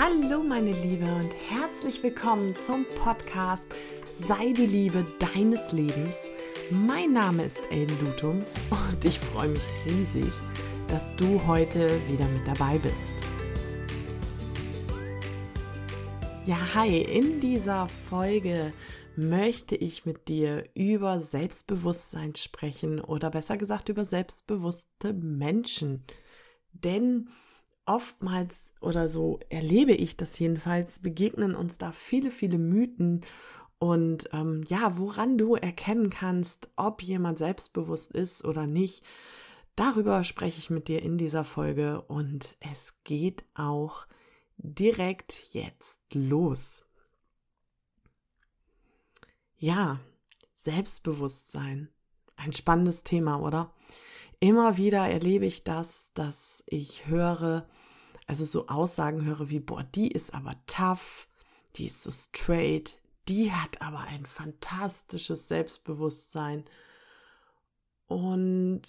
Hallo meine Liebe und herzlich willkommen zum Podcast Sei die Liebe deines Lebens. Mein Name ist Ellen Lutum und ich freue mich riesig, dass du heute wieder mit dabei bist. Ja, hi, in dieser Folge möchte ich mit dir über Selbstbewusstsein sprechen oder besser gesagt über selbstbewusste Menschen. Denn oftmals oder so erlebe ich das jedenfalls, begegnen uns da viele, viele Mythen und ähm, ja, woran du erkennen kannst, ob jemand selbstbewusst ist oder nicht. Darüber spreche ich mit dir in dieser Folge und es geht auch direkt jetzt los. Ja, Selbstbewusstsein. Ein spannendes Thema, oder? Immer wieder erlebe ich das, dass ich höre, also so Aussagen höre wie, boah, die ist aber tough, die ist so straight, die hat aber ein fantastisches Selbstbewusstsein. Und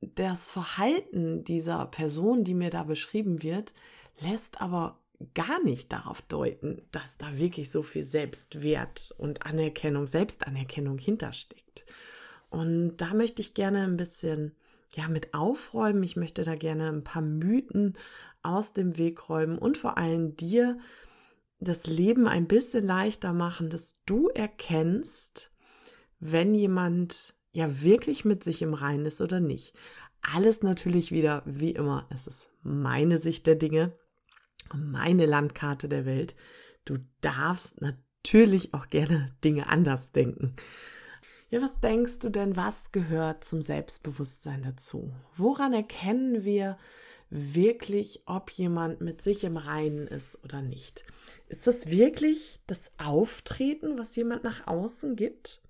das Verhalten dieser Person, die mir da beschrieben wird, lässt aber gar nicht darauf deuten, dass da wirklich so viel Selbstwert und Anerkennung, Selbstanerkennung hintersteckt. Und da möchte ich gerne ein bisschen ja mit aufräumen. Ich möchte da gerne ein paar Mythen aus dem Weg räumen und vor allem dir das Leben ein bisschen leichter machen, dass du erkennst, wenn jemand ja wirklich mit sich im Reinen ist oder nicht. Alles natürlich wieder wie immer. Es ist meine Sicht der Dinge, meine Landkarte der Welt. Du darfst natürlich auch gerne Dinge anders denken. Ja, was denkst du denn, was gehört zum Selbstbewusstsein dazu? Woran erkennen wir wirklich, ob jemand mit sich im Reinen ist oder nicht? Ist das wirklich das Auftreten, was jemand nach außen gibt?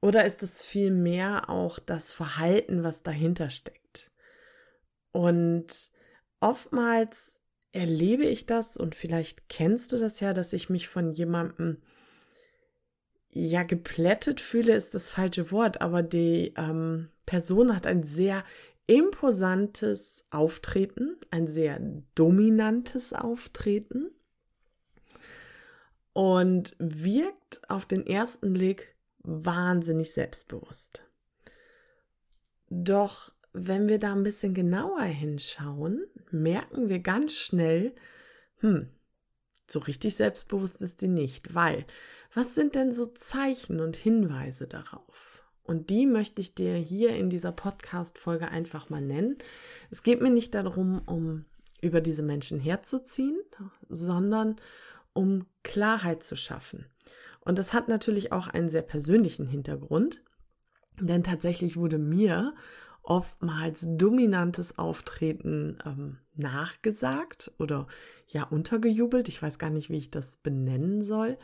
Oder ist es vielmehr auch das Verhalten, was dahinter steckt? Und oftmals erlebe ich das und vielleicht kennst du das ja, dass ich mich von jemandem ja, geplättet fühle ist das falsche Wort, aber die ähm, Person hat ein sehr imposantes Auftreten, ein sehr dominantes Auftreten und wirkt auf den ersten Blick wahnsinnig selbstbewusst. Doch wenn wir da ein bisschen genauer hinschauen, merken wir ganz schnell, hm, so richtig selbstbewusst ist die nicht, weil was sind denn so Zeichen und Hinweise darauf? Und die möchte ich dir hier in dieser Podcast-Folge einfach mal nennen. Es geht mir nicht darum, um über diese Menschen herzuziehen, sondern um Klarheit zu schaffen. Und das hat natürlich auch einen sehr persönlichen Hintergrund, denn tatsächlich wurde mir oftmals dominantes Auftreten ähm, nachgesagt oder ja untergejubelt. Ich weiß gar nicht, wie ich das benennen soll.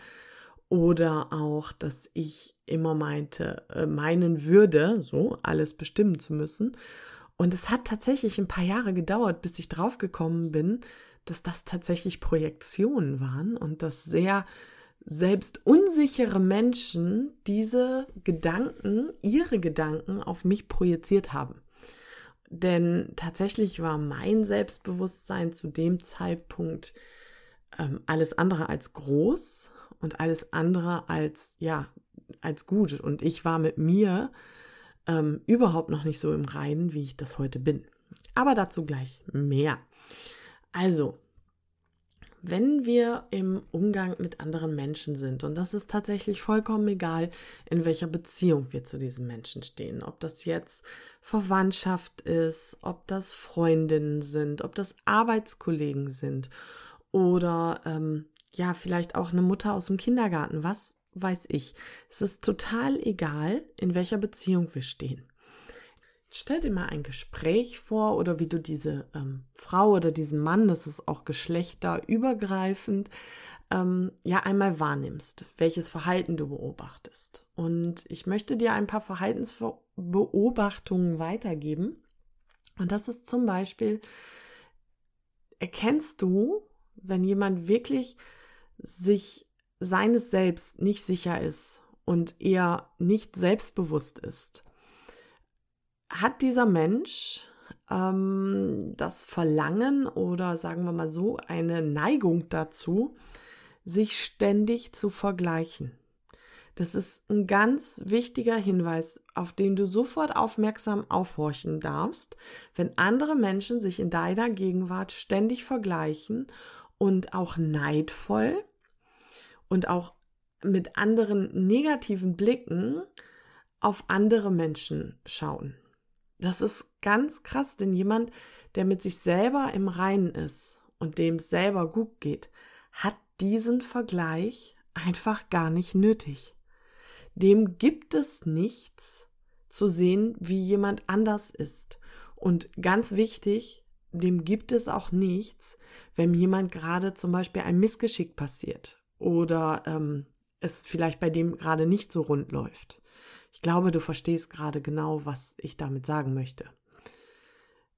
Oder auch, dass ich immer meinte, äh, meinen würde, so alles bestimmen zu müssen. Und es hat tatsächlich ein paar Jahre gedauert, bis ich draufgekommen bin, dass das tatsächlich Projektionen waren und dass sehr selbst unsichere Menschen diese Gedanken, ihre Gedanken auf mich projiziert haben. Denn tatsächlich war mein Selbstbewusstsein zu dem Zeitpunkt ähm, alles andere als groß und alles andere als, ja, als gut. Und ich war mit mir ähm, überhaupt noch nicht so im Reinen, wie ich das heute bin. Aber dazu gleich mehr. Also, wenn wir im Umgang mit anderen Menschen sind, und das ist tatsächlich vollkommen egal, in welcher Beziehung wir zu diesen Menschen stehen, ob das jetzt Verwandtschaft ist, ob das Freundinnen sind, ob das Arbeitskollegen sind oder ähm, ja, vielleicht auch eine Mutter aus dem Kindergarten, was weiß ich. Es ist total egal, in welcher Beziehung wir stehen. Stell dir mal ein Gespräch vor oder wie du diese ähm, Frau oder diesen Mann, das ist auch geschlechterübergreifend, ähm, ja einmal wahrnimmst, welches Verhalten du beobachtest. Und ich möchte dir ein paar Verhaltensbeobachtungen weitergeben. Und das ist zum Beispiel, erkennst du, wenn jemand wirklich sich seines Selbst nicht sicher ist und eher nicht selbstbewusst ist, hat dieser Mensch ähm, das Verlangen oder sagen wir mal so eine Neigung dazu, sich ständig zu vergleichen. Das ist ein ganz wichtiger Hinweis, auf den du sofort aufmerksam aufhorchen darfst, wenn andere Menschen sich in deiner Gegenwart ständig vergleichen und auch neidvoll und auch mit anderen negativen Blicken auf andere Menschen schauen. Das ist ganz krass, denn jemand, der mit sich selber im Reinen ist und dem es selber gut geht, hat diesen Vergleich einfach gar nicht nötig. Dem gibt es nichts zu sehen, wie jemand anders ist. Und ganz wichtig, dem gibt es auch nichts, wenn jemand gerade zum Beispiel ein Missgeschick passiert oder ähm, es vielleicht bei dem gerade nicht so rund läuft. Ich glaube, du verstehst gerade genau, was ich damit sagen möchte.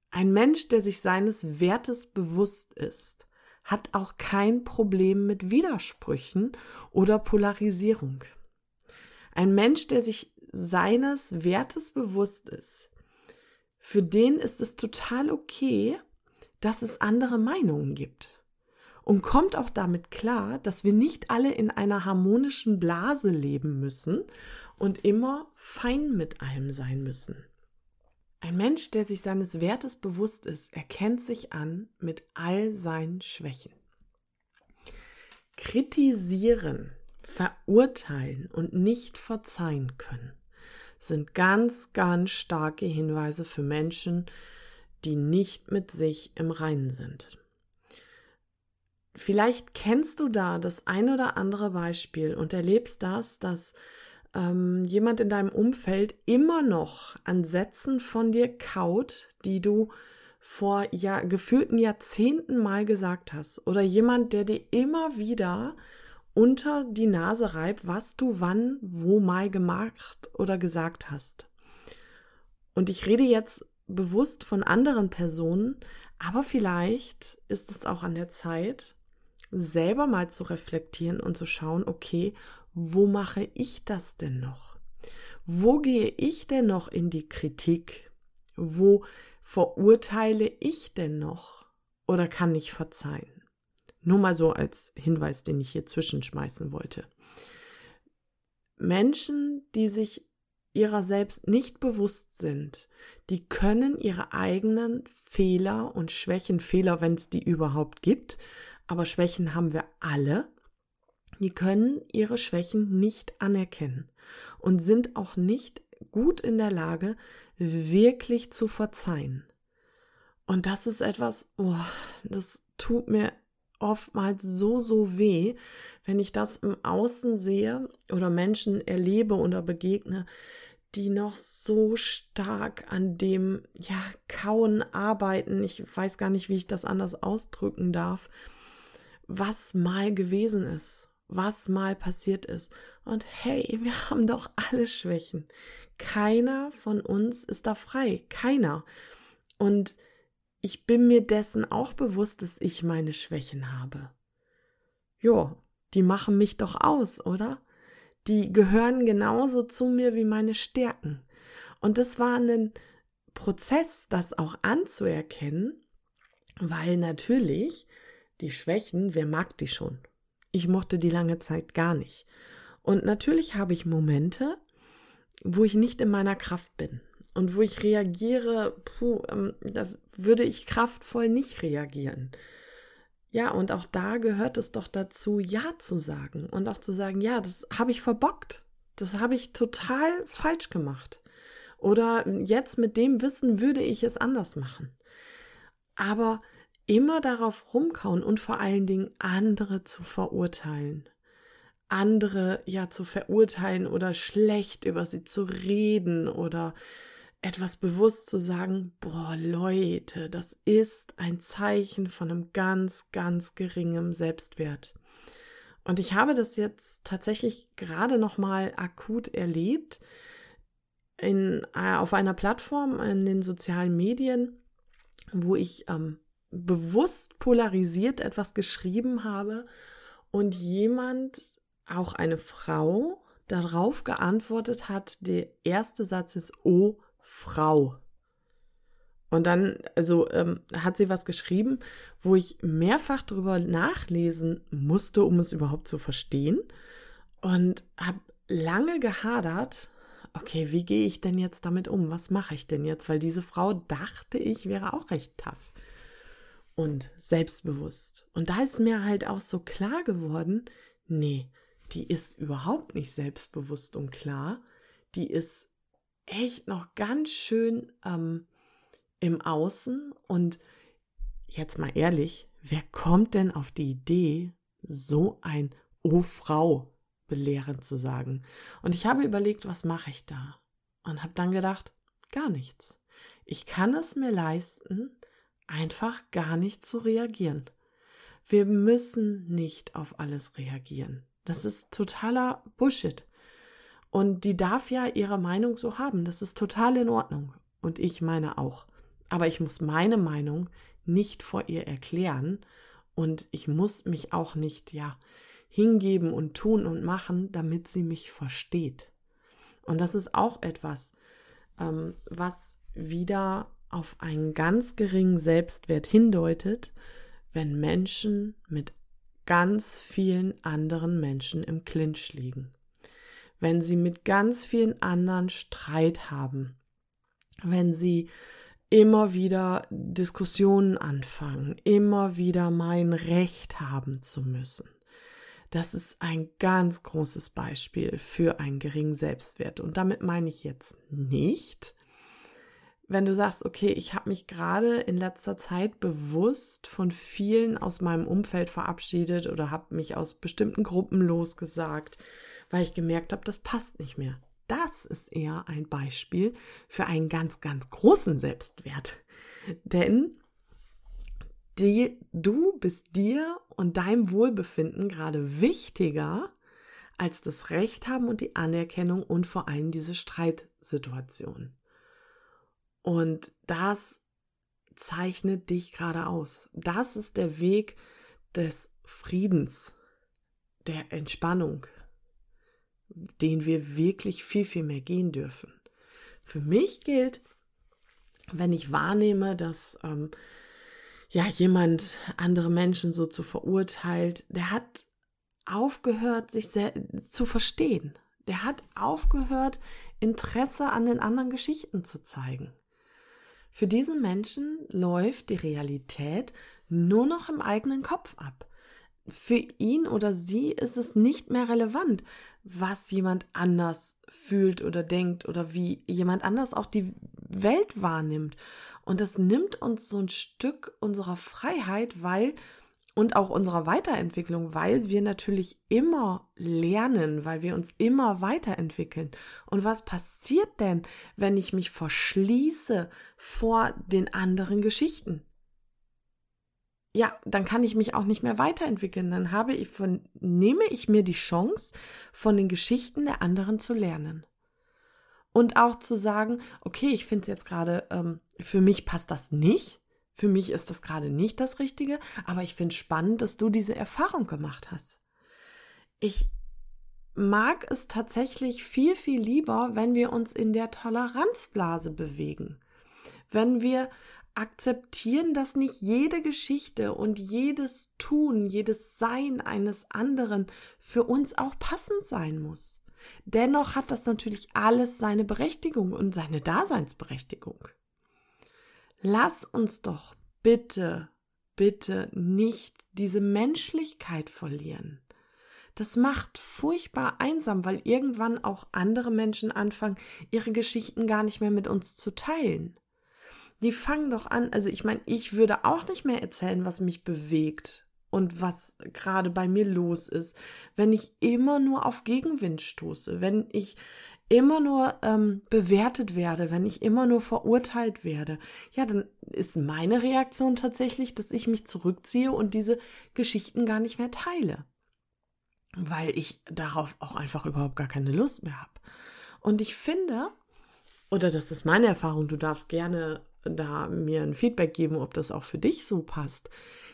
Ein Mensch, der sich seines Wertes bewusst ist, hat auch kein Problem mit Widersprüchen oder Polarisierung. Ein Mensch, der sich seines Wertes bewusst ist, für den ist es total okay, dass es andere Meinungen gibt und kommt auch damit klar, dass wir nicht alle in einer harmonischen Blase leben müssen und immer fein mit allem sein müssen. Ein Mensch, der sich seines Wertes bewusst ist, erkennt sich an mit all seinen Schwächen. Kritisieren, verurteilen und nicht verzeihen können sind ganz, ganz starke Hinweise für Menschen, die nicht mit sich im Reinen sind. Vielleicht kennst du da das ein oder andere Beispiel und erlebst das, dass ähm, jemand in deinem Umfeld immer noch an Sätzen von dir kaut, die du vor ja, gefühlten Jahrzehnten mal gesagt hast. Oder jemand, der dir immer wieder unter die Nase reibt, was du wann, wo mal gemacht oder gesagt hast. Und ich rede jetzt bewusst von anderen Personen, aber vielleicht ist es auch an der Zeit, selber mal zu reflektieren und zu schauen, okay, wo mache ich das denn noch? Wo gehe ich denn noch in die Kritik? Wo verurteile ich denn noch oder kann ich verzeihen? Nur mal so als Hinweis, den ich hier zwischenschmeißen wollte. Menschen, die sich ihrer selbst nicht bewusst sind, die können ihre eigenen Fehler und Schwächen, Fehler, wenn es die überhaupt gibt, aber Schwächen haben wir alle. Die können ihre Schwächen nicht anerkennen und sind auch nicht gut in der Lage, wirklich zu verzeihen. Und das ist etwas, oh, das tut mir oftmals so, so weh, wenn ich das im Außen sehe oder Menschen erlebe oder begegne, die noch so stark an dem, ja, Kauen arbeiten. Ich weiß gar nicht, wie ich das anders ausdrücken darf was mal gewesen ist, was mal passiert ist. Und hey, wir haben doch alle Schwächen. Keiner von uns ist da frei. Keiner. Und ich bin mir dessen auch bewusst, dass ich meine Schwächen habe. Jo, die machen mich doch aus, oder? Die gehören genauso zu mir wie meine Stärken. Und das war ein Prozess, das auch anzuerkennen, weil natürlich die Schwächen, wer mag die schon? Ich mochte die lange Zeit gar nicht. Und natürlich habe ich Momente, wo ich nicht in meiner Kraft bin und wo ich reagiere, puh, ähm, da würde ich kraftvoll nicht reagieren. Ja, und auch da gehört es doch dazu, Ja zu sagen und auch zu sagen, ja, das habe ich verbockt. Das habe ich total falsch gemacht. Oder jetzt mit dem Wissen würde ich es anders machen. Aber immer darauf rumkauen und vor allen Dingen andere zu verurteilen. Andere ja zu verurteilen oder schlecht über sie zu reden oder etwas bewusst zu sagen, boah Leute, das ist ein Zeichen von einem ganz, ganz geringem Selbstwert. Und ich habe das jetzt tatsächlich gerade noch mal akut erlebt in, äh, auf einer Plattform in den sozialen Medien, wo ich ähm, bewusst polarisiert etwas geschrieben habe und jemand, auch eine Frau, darauf geantwortet hat, der erste Satz ist, oh Frau. Und dann, also ähm, hat sie was geschrieben, wo ich mehrfach drüber nachlesen musste, um es überhaupt zu verstehen. Und habe lange gehadert, okay, wie gehe ich denn jetzt damit um? Was mache ich denn jetzt? Weil diese Frau dachte, ich wäre auch recht tough und selbstbewusst. Und da ist mir halt auch so klar geworden, nee, die ist überhaupt nicht selbstbewusst und klar. Die ist echt noch ganz schön ähm, im Außen. Und jetzt mal ehrlich, wer kommt denn auf die Idee, so ein Oh Frau belehrend zu sagen? Und ich habe überlegt, was mache ich da? Und habe dann gedacht, gar nichts. Ich kann es mir leisten, einfach gar nicht zu reagieren. Wir müssen nicht auf alles reagieren. Das ist totaler Bullshit. Und die darf ja ihre Meinung so haben. Das ist total in Ordnung. Und ich meine auch. Aber ich muss meine Meinung nicht vor ihr erklären. Und ich muss mich auch nicht, ja, hingeben und tun und machen, damit sie mich versteht. Und das ist auch etwas, ähm, was wieder auf einen ganz geringen Selbstwert hindeutet, wenn Menschen mit ganz vielen anderen Menschen im Clinch liegen. Wenn sie mit ganz vielen anderen Streit haben. Wenn sie immer wieder Diskussionen anfangen, immer wieder mein Recht haben zu müssen. Das ist ein ganz großes Beispiel für einen geringen Selbstwert. Und damit meine ich jetzt nicht, wenn du sagst, okay, ich habe mich gerade in letzter Zeit bewusst von vielen aus meinem Umfeld verabschiedet oder habe mich aus bestimmten Gruppen losgesagt, weil ich gemerkt habe, das passt nicht mehr. Das ist eher ein Beispiel für einen ganz, ganz großen Selbstwert. Denn die, du bist dir und deinem Wohlbefinden gerade wichtiger als das Recht haben und die Anerkennung und vor allem diese Streitsituation. Und das zeichnet dich gerade aus. Das ist der Weg des Friedens, der Entspannung, den wir wirklich viel, viel mehr gehen dürfen. Für mich gilt, wenn ich wahrnehme, dass ähm, ja jemand andere Menschen so zu verurteilt, der hat aufgehört, sich zu verstehen. Der hat aufgehört, Interesse an den anderen Geschichten zu zeigen. Für diesen Menschen läuft die Realität nur noch im eigenen Kopf ab. Für ihn oder sie ist es nicht mehr relevant, was jemand anders fühlt oder denkt oder wie jemand anders auch die Welt wahrnimmt. Und das nimmt uns so ein Stück unserer Freiheit, weil und auch unserer Weiterentwicklung, weil wir natürlich immer lernen, weil wir uns immer weiterentwickeln. Und was passiert denn, wenn ich mich verschließe vor den anderen Geschichten? Ja, dann kann ich mich auch nicht mehr weiterentwickeln. Dann habe ich von, nehme ich mir die Chance, von den Geschichten der anderen zu lernen. Und auch zu sagen, okay, ich finde jetzt gerade, ähm, für mich passt das nicht für mich ist das gerade nicht das Richtige, aber ich finde spannend, dass du diese Erfahrung gemacht hast. Ich mag es tatsächlich viel, viel lieber, wenn wir uns in der Toleranzblase bewegen. Wenn wir akzeptieren, dass nicht jede Geschichte und jedes Tun, jedes Sein eines anderen für uns auch passend sein muss. Dennoch hat das natürlich alles seine Berechtigung und seine Daseinsberechtigung. Lass uns doch bitte, bitte nicht diese Menschlichkeit verlieren. Das macht furchtbar einsam, weil irgendwann auch andere Menschen anfangen, ihre Geschichten gar nicht mehr mit uns zu teilen. Die fangen doch an, also ich meine, ich würde auch nicht mehr erzählen, was mich bewegt und was gerade bei mir los ist, wenn ich immer nur auf Gegenwind stoße, wenn ich immer nur ähm, bewertet werde, wenn ich immer nur verurteilt werde, ja, dann ist meine Reaktion tatsächlich, dass ich mich zurückziehe und diese Geschichten gar nicht mehr teile. Weil ich darauf auch einfach überhaupt gar keine Lust mehr habe. Und ich finde, oder das ist meine Erfahrung, du darfst gerne da mir ein Feedback geben, ob das auch für dich so passt.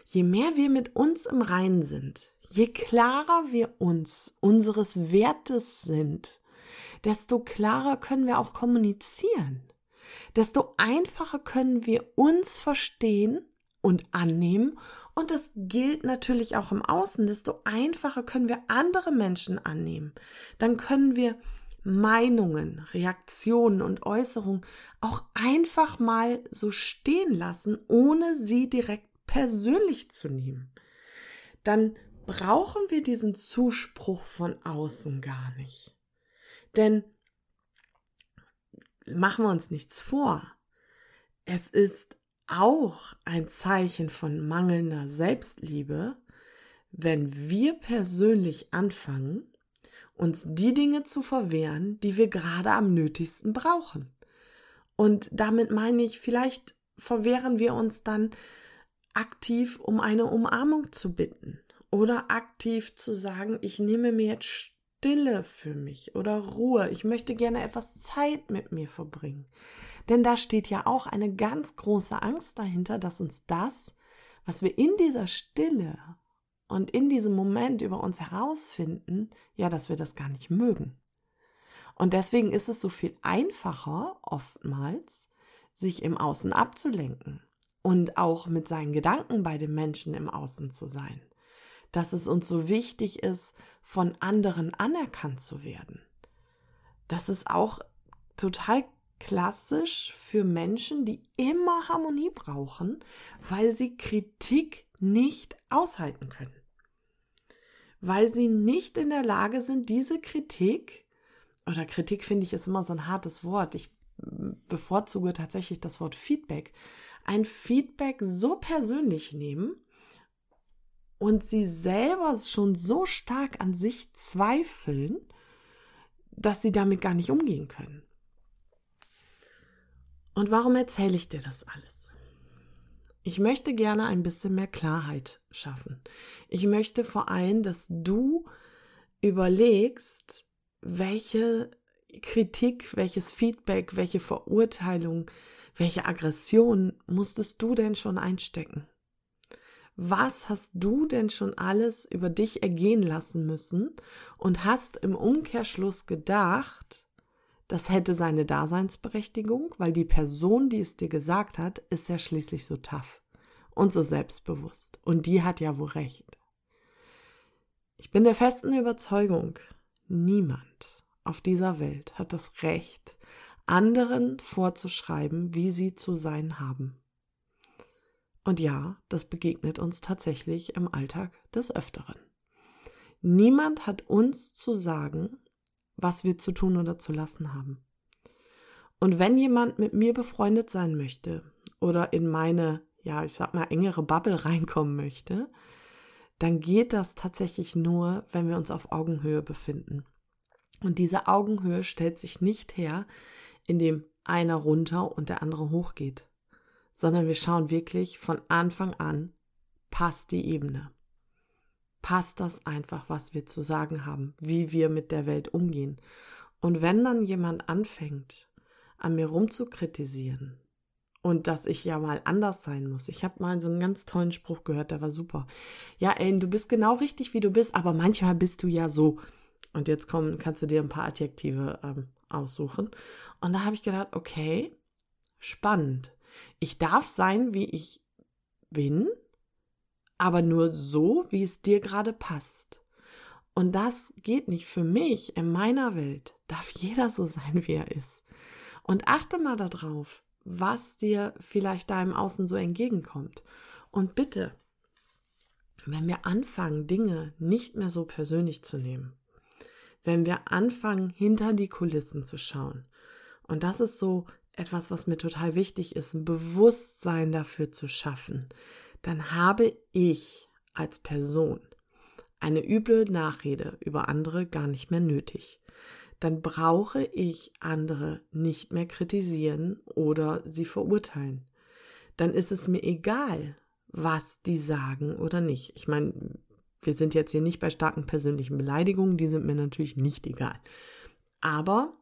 Je mehr wir mit uns im Reinen sind, je klarer wir uns unseres Wertes sind, desto klarer können wir auch kommunizieren. desto einfacher können wir uns verstehen und annehmen. Und das gilt natürlich auch im Außen. Desto einfacher können wir andere Menschen annehmen. Dann können wir Meinungen, Reaktionen und Äußerungen auch einfach mal so stehen lassen, ohne sie direkt persönlich zu nehmen. Dann brauchen wir diesen Zuspruch von außen gar nicht. Denn machen wir uns nichts vor. Es ist auch ein Zeichen von mangelnder Selbstliebe, wenn wir persönlich anfangen, uns die Dinge zu verwehren, die wir gerade am nötigsten brauchen. Und damit meine ich, vielleicht verwehren wir uns dann aktiv, um eine Umarmung zu bitten oder aktiv zu sagen, ich nehme mir jetzt Stille für mich oder Ruhe. Ich möchte gerne etwas Zeit mit mir verbringen. Denn da steht ja auch eine ganz große Angst dahinter, dass uns das, was wir in dieser Stille und in diesem Moment über uns herausfinden, ja, dass wir das gar nicht mögen. Und deswegen ist es so viel einfacher, oftmals, sich im Außen abzulenken und auch mit seinen Gedanken bei den Menschen im Außen zu sein dass es uns so wichtig ist, von anderen anerkannt zu werden. Das ist auch total klassisch für Menschen, die immer Harmonie brauchen, weil sie Kritik nicht aushalten können. Weil sie nicht in der Lage sind, diese Kritik, oder Kritik finde ich ist immer so ein hartes Wort, ich bevorzuge tatsächlich das Wort Feedback, ein Feedback so persönlich nehmen, und sie selber schon so stark an sich zweifeln, dass sie damit gar nicht umgehen können. Und warum erzähle ich dir das alles? Ich möchte gerne ein bisschen mehr Klarheit schaffen. Ich möchte vor allem, dass du überlegst, welche Kritik, welches Feedback, welche Verurteilung, welche Aggression musstest du denn schon einstecken? Was hast du denn schon alles über dich ergehen lassen müssen und hast im Umkehrschluss gedacht, das hätte seine Daseinsberechtigung, weil die Person, die es dir gesagt hat, ist ja schließlich so tough und so selbstbewusst. Und die hat ja wohl recht. Ich bin der festen Überzeugung, niemand auf dieser Welt hat das Recht, anderen vorzuschreiben, wie sie zu sein haben. Und ja, das begegnet uns tatsächlich im Alltag des Öfteren. Niemand hat uns zu sagen, was wir zu tun oder zu lassen haben. Und wenn jemand mit mir befreundet sein möchte oder in meine, ja, ich sag mal, engere Bubble reinkommen möchte, dann geht das tatsächlich nur, wenn wir uns auf Augenhöhe befinden. Und diese Augenhöhe stellt sich nicht her, indem einer runter und der andere hochgeht sondern wir schauen wirklich von Anfang an, passt die Ebene. Passt das einfach, was wir zu sagen haben, wie wir mit der Welt umgehen. Und wenn dann jemand anfängt, an mir rumzukritisieren und dass ich ja mal anders sein muss. Ich habe mal so einen ganz tollen Spruch gehört, der war super. Ja, ey, du bist genau richtig, wie du bist, aber manchmal bist du ja so. Und jetzt kommen, kannst du dir ein paar Adjektive ähm, aussuchen. Und da habe ich gedacht, okay, spannend. Ich darf sein, wie ich bin, aber nur so, wie es dir gerade passt. Und das geht nicht für mich. In meiner Welt darf jeder so sein, wie er ist. Und achte mal darauf, was dir vielleicht da im Außen so entgegenkommt. Und bitte, wenn wir anfangen, Dinge nicht mehr so persönlich zu nehmen, wenn wir anfangen, hinter die Kulissen zu schauen, und das ist so etwas, was mir total wichtig ist, ein Bewusstsein dafür zu schaffen, dann habe ich als Person eine üble Nachrede über andere gar nicht mehr nötig. Dann brauche ich andere nicht mehr kritisieren oder sie verurteilen. Dann ist es mir egal, was die sagen oder nicht. Ich meine, wir sind jetzt hier nicht bei starken persönlichen Beleidigungen, die sind mir natürlich nicht egal. Aber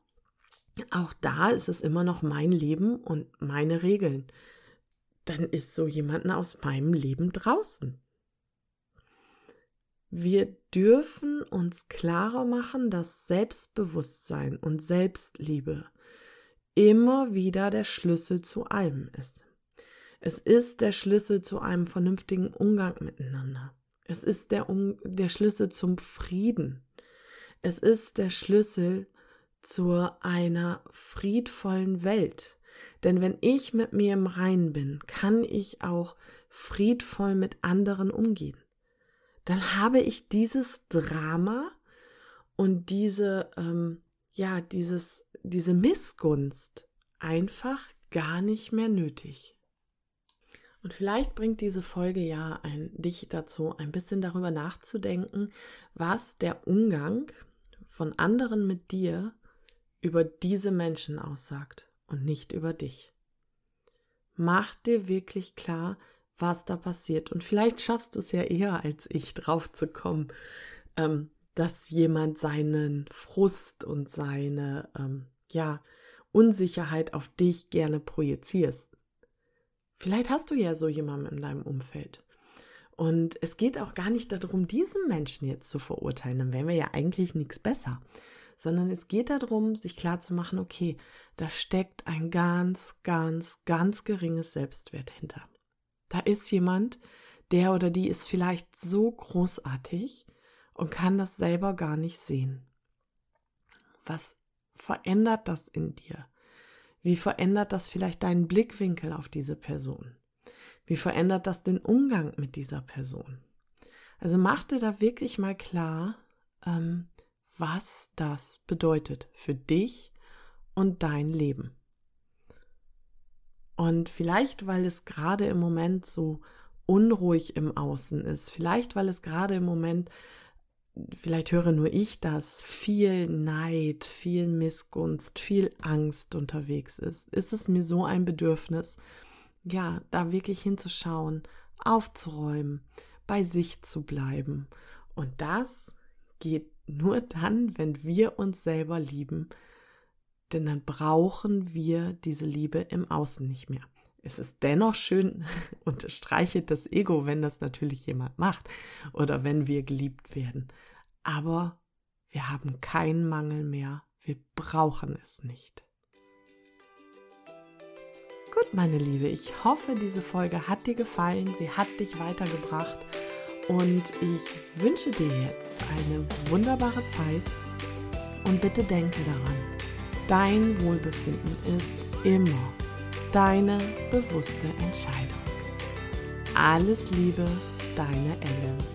auch da ist es immer noch mein Leben und meine Regeln. Dann ist so jemanden aus meinem Leben draußen. Wir dürfen uns klarer machen, dass Selbstbewusstsein und Selbstliebe immer wieder der Schlüssel zu allem ist. Es ist der Schlüssel zu einem vernünftigen Umgang miteinander. Es ist der, um der Schlüssel zum Frieden. Es ist der Schlüssel zu einer friedvollen Welt. Denn wenn ich mit mir im Reinen bin, kann ich auch friedvoll mit anderen umgehen. Dann habe ich dieses Drama und diese, ähm, ja, dieses, diese Missgunst einfach gar nicht mehr nötig. Und vielleicht bringt diese Folge ja ein, dich dazu, ein bisschen darüber nachzudenken, was der Umgang von anderen mit dir über diese Menschen aussagt und nicht über dich. Mach dir wirklich klar, was da passiert. Und vielleicht schaffst du es ja eher als ich drauf zu kommen, ähm, dass jemand seinen Frust und seine ähm, ja, Unsicherheit auf dich gerne projizierst. Vielleicht hast du ja so jemanden in deinem Umfeld. Und es geht auch gar nicht darum, diesen Menschen jetzt zu verurteilen, dann wären wir ja eigentlich nichts besser sondern es geht darum, sich klarzumachen, okay, da steckt ein ganz, ganz, ganz geringes Selbstwert hinter. Da ist jemand, der oder die ist vielleicht so großartig und kann das selber gar nicht sehen. Was verändert das in dir? Wie verändert das vielleicht deinen Blickwinkel auf diese Person? Wie verändert das den Umgang mit dieser Person? Also mach dir da wirklich mal klar, ähm, was das bedeutet für dich und dein Leben. Und vielleicht, weil es gerade im Moment so unruhig im Außen ist, vielleicht, weil es gerade im Moment, vielleicht höre nur ich das, viel Neid, viel Missgunst, viel Angst unterwegs ist, ist es mir so ein Bedürfnis, ja, da wirklich hinzuschauen, aufzuräumen, bei sich zu bleiben. Und das geht nur dann, wenn wir uns selber lieben, denn dann brauchen wir diese Liebe im Außen nicht mehr. Es ist dennoch schön, unterstreiche das Ego, wenn das natürlich jemand macht oder wenn wir geliebt werden. Aber wir haben keinen Mangel mehr. Wir brauchen es nicht. Gut, meine Liebe, ich hoffe, diese Folge hat dir gefallen. Sie hat dich weitergebracht. Und ich wünsche dir jetzt eine wunderbare Zeit und bitte denke daran, dein Wohlbefinden ist immer deine bewusste Entscheidung. Alles Liebe, deine Ellen.